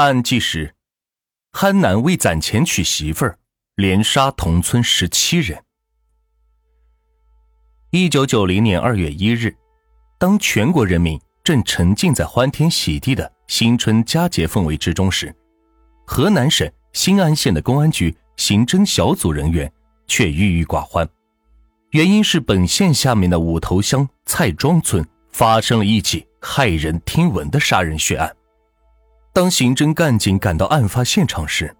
大案纪实：憨男为攒钱娶媳妇儿，连杀同村十七人。一九九零年二月一日，当全国人民正沉浸在欢天喜地的新春佳节氛围之中时，河南省新安县的公安局刑侦小组人员却郁郁寡欢。原因是本县下面的五头乡蔡庄村发生了一起骇人听闻的杀人血案。当刑侦干警赶到案发现场时，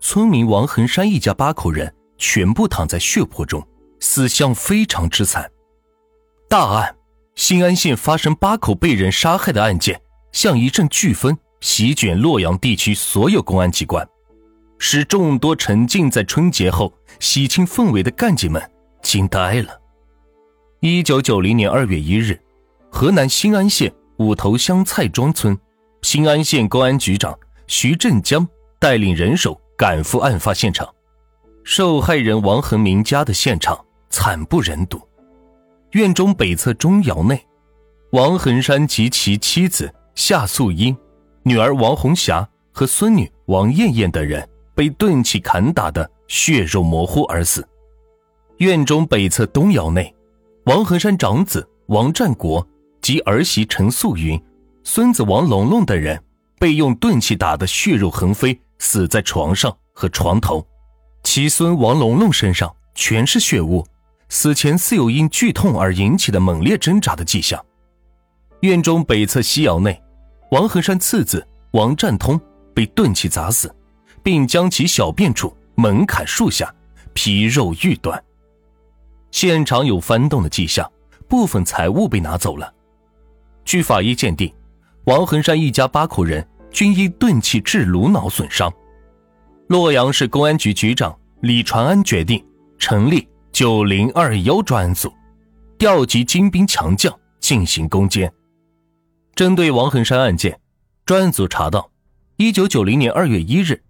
村民王恒山一家八口人全部躺在血泊中，死相非常之惨。大案，新安县发生八口被人杀害的案件，像一阵飓风席卷洛阳地区所有公安机关，使众多沉浸在春节后喜庆氛围的干警们惊呆了。一九九零年二月一日，河南新安县五头乡蔡庄村。新安县公安局长徐振江带领人手赶赴案发现场，受害人王恒明家的现场惨不忍睹。院中北侧钟窑内，王恒山及其妻子夏素英、女儿王红霞和孙女王艳艳等人被钝器砍打的血肉模糊而死。院中北侧东窑内，王恒山长子王占国及儿媳陈素云。孙子王龙龙等人被用钝器打得血肉横飞，死在床上和床头。其孙王龙龙身上全是血污，死前似有因剧痛而引起的猛烈挣扎的迹象。院中北侧西窑内，王恒山次子王占通被钝器砸死，并将其小便处猛砍数下，皮肉欲断。现场有翻动的迹象，部分财物被拿走了。据法医鉴定。王恒山一家八口人均因钝器致颅脑损伤。洛阳市公安局局长李传安决定成立“九零二幺”专案组，调集精兵强将进行攻坚。针对王恒山案件，专案组查到，一九九零年二月一日，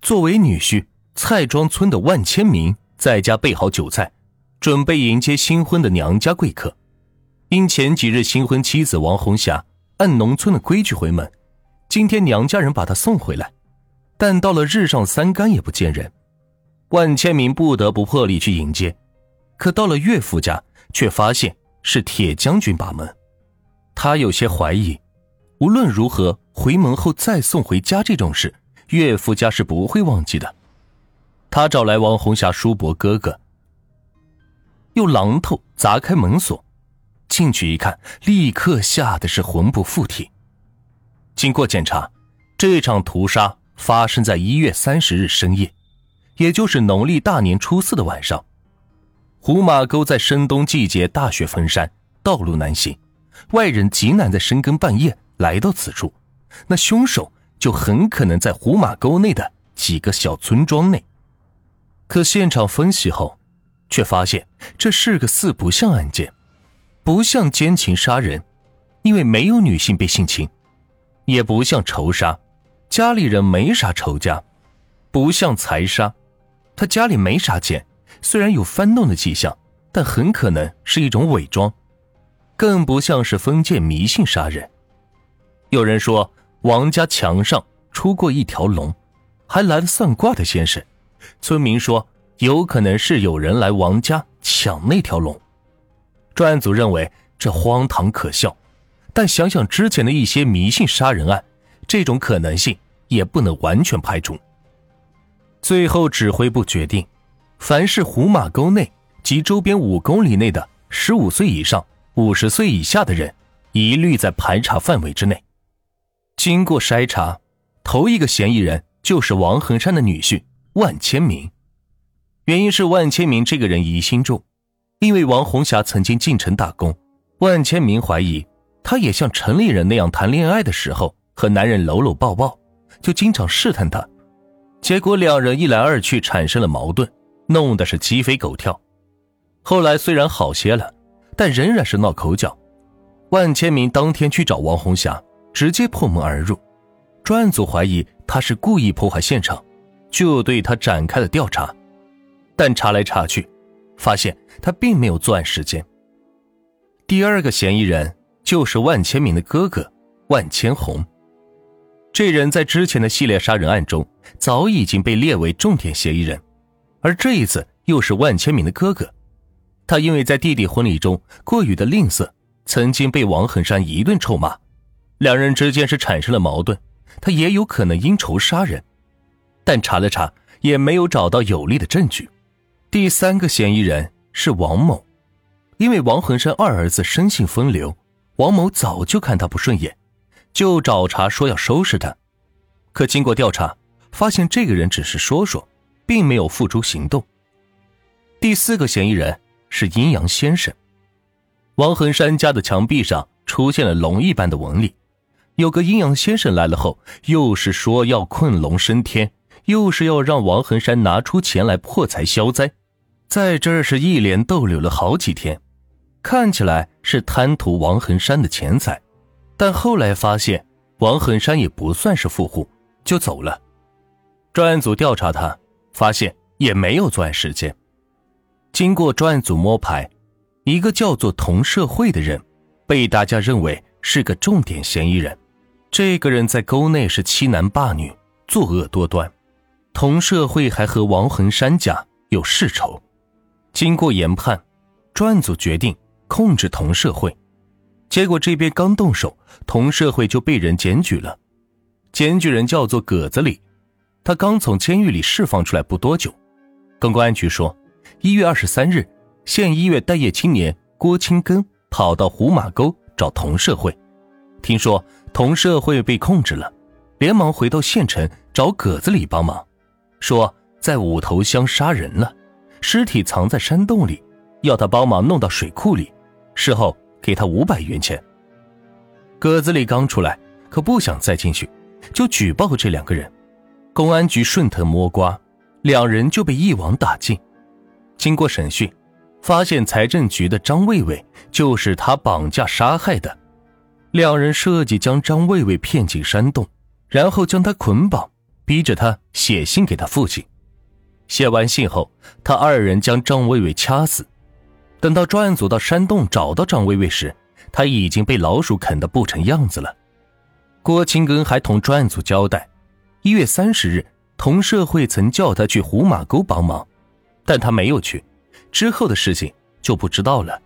作为女婿蔡庄村的万千明在家备好酒菜，准备迎接新婚的娘家贵客。因前几日新婚妻子王红霞。按农村的规矩回门，今天娘家人把他送回来，但到了日上三竿也不见人，万千明不得不破例去迎接，可到了岳父家，却发现是铁将军把门，他有些怀疑，无论如何回门后再送回家这种事，岳父家是不会忘记的。他找来王红霞叔伯哥哥，用榔头砸开门锁。进去一看，立刻吓得是魂不附体。经过检查，这场屠杀发生在一月三十日深夜，也就是农历大年初四的晚上。胡马沟在深冬季节大雪封山，道路难行，外人极难在深更半夜来到此处。那凶手就很可能在胡马沟内的几个小村庄内。可现场分析后，却发现这是个四不像案件。不像奸情杀人，因为没有女性被性侵；也不像仇杀，家里人没啥仇家；不像财杀，他家里没啥钱，虽然有翻动的迹象，但很可能是一种伪装；更不像是封建迷信杀人。有人说王家墙上出过一条龙，还来了算卦的先生；村民说有可能是有人来王家抢那条龙。专案组认为这荒唐可笑，但想想之前的一些迷信杀人案，这种可能性也不能完全排除。最后，指挥部决定，凡是胡马沟内及周边五公里内的十五岁以上、五十岁以下的人，一律在排查范围之内。经过筛查，头一个嫌疑人就是王恒山的女婿万千明。原因是万千明这个人疑心重。因为王红霞曾经进城打工，万千明怀疑她也像城里人那样谈恋爱的时候和男人搂搂抱抱，就经常试探她。结果两人一来二去产生了矛盾，弄得是鸡飞狗跳。后来虽然好些了，但仍然是闹口角。万千明当天去找王红霞，直接破门而入。专案组怀疑他是故意破坏现场，就对他展开了调查，但查来查去。发现他并没有作案时间。第二个嫌疑人就是万千明的哥哥万千红。这人在之前的系列杀人案中早已经被列为重点嫌疑人，而这一次又是万千明的哥哥。他因为在弟弟婚礼中过于的吝啬，曾经被王恒山一顿臭骂，两人之间是产生了矛盾。他也有可能因仇杀人，但查了查也没有找到有力的证据。第三个嫌疑人是王某，因为王恒山二儿子生性风流，王某早就看他不顺眼。就找茬说要收拾他，可经过调查，发现这个人只是说说，并没有付诸行动。第四个嫌疑人是阴阳先生。王恒山家的墙壁上出现了龙一般的纹理，有个阴阳先生来了后，又是说要困龙升天，又是要让王恒山拿出钱来破财消灾，在这儿是一连逗留了好几天，看起来是贪图王恒山的钱财。但后来发现王恒山也不算是富户，就走了。专案组调查他，发现也没有作案时间。经过专案组摸排，一个叫做童社会的人，被大家认为是个重点嫌疑人。这个人在沟内是欺男霸女，作恶多端。童社会还和王恒山家有世仇。经过研判，专案组决定控制同社会。结果这边刚动手，同社会就被人检举了。检举人叫做葛子里，他刚从监狱里释放出来不多久。跟公安局说，一月二十三日，县医院待业青年郭清根跑到胡马沟找同社会，听说同社会被控制了，连忙回到县城找葛子里帮忙，说在五头乡杀人了，尸体藏在山洞里，要他帮忙弄到水库里，事后。给他五百元钱。葛子里刚出来，可不想再进去，就举报这两个人。公安局顺藤摸瓜，两人就被一网打尽。经过审讯，发现财政局的张卫卫就是他绑架杀害的。两人设计将张卫卫骗进山洞，然后将他捆绑，逼着他写信给他父亲。写完信后，他二人将张薇薇掐死。等到专案组到山洞找到张薇薇时，他已经被老鼠啃得不成样子了。郭清根还同专案组交代，一月三十日，同社会曾叫他去胡马沟帮忙，但他没有去，之后的事情就不知道了。